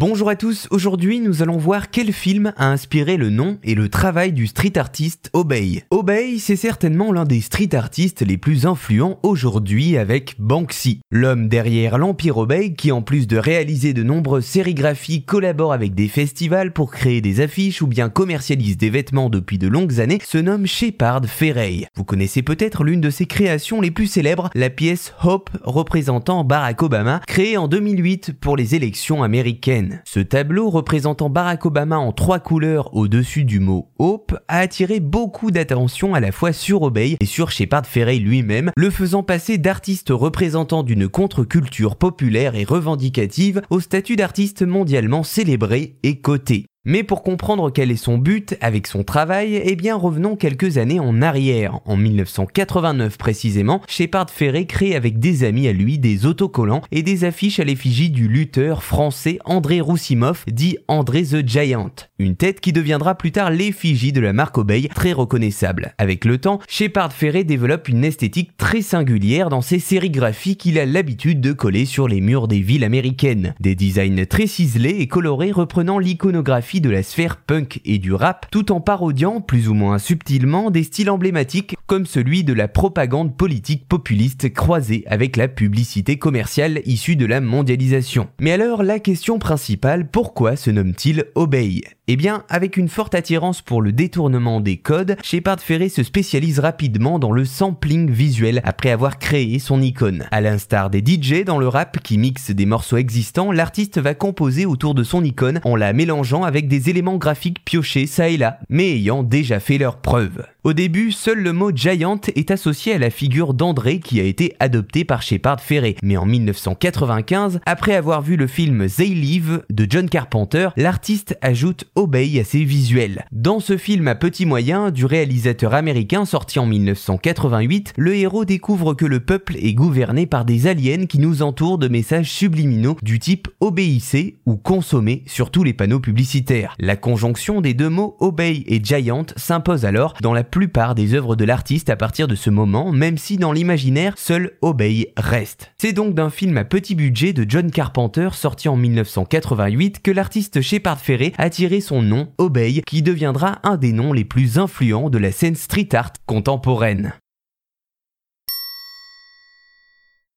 Bonjour à tous, aujourd'hui nous allons voir quel film a inspiré le nom et le travail du street artiste Obey. Obey, c'est certainement l'un des street artistes les plus influents aujourd'hui avec Banksy. L'homme derrière l'Empire Obey qui en plus de réaliser de nombreuses sérigraphies collabore avec des festivals pour créer des affiches ou bien commercialise des vêtements depuis de longues années, se nomme Shepard Ferrey. Vous connaissez peut-être l'une de ses créations les plus célèbres, la pièce Hope représentant Barack Obama, créée en 2008 pour les élections américaines. Ce tableau représentant Barack Obama en trois couleurs au-dessus du mot Hope a attiré beaucoup d'attention à la fois sur Obey et sur Shepard Ferrey lui-même, le faisant passer d'artiste représentant d'une contre-culture populaire et revendicative au statut d'artiste mondialement célébré et coté. Mais pour comprendre quel est son but avec son travail, eh bien revenons quelques années en arrière. En 1989 précisément, Shepard Ferré crée avec des amis à lui des autocollants et des affiches à l'effigie du lutteur français André Roussimov, dit André the Giant. Une tête qui deviendra plus tard l'effigie de la marque Obey, très reconnaissable. Avec le temps, Shepard Ferré développe une esthétique très singulière dans ses sérigraphies qu'il a l'habitude de coller sur les murs des villes américaines. Des designs très ciselés et colorés reprenant l'iconographie de la sphère punk et du rap, tout en parodiant plus ou moins subtilement des styles emblématiques comme celui de la propagande politique populiste croisée avec la publicité commerciale issue de la mondialisation. Mais alors la question principale, pourquoi se nomme-t-il Obey? Eh bien, avec une forte attirance pour le détournement des codes, Shepard Ferré se spécialise rapidement dans le sampling visuel après avoir créé son icône. À l'instar des DJ dans le rap qui mixent des morceaux existants, l'artiste va composer autour de son icône en la mélangeant avec des éléments graphiques piochés ça et là, mais ayant déjà fait leur preuve. Au début, seul le mot Giant est associé à la figure d'André qui a été adopté par Shepard Ferré. Mais en 1995, après avoir vu le film They Live de John Carpenter, l'artiste ajoute Obey à ses visuels. Dans ce film à petit moyen du réalisateur américain sorti en 1988, le héros découvre que le peuple est gouverné par des aliens qui nous entourent de messages subliminaux du type obéissez ou consommez sur tous les panneaux publicitaires. La conjonction des deux mots Obey et Giant s'impose alors dans la plupart des œuvres de l'artiste à partir de ce moment, même si dans l'imaginaire, seul Obey reste. C'est donc d'un film à petit budget de John Carpenter sorti en 1988 que l'artiste Shepard Ferré a tiré son nom, Obey, qui deviendra un des noms les plus influents de la scène street art contemporaine.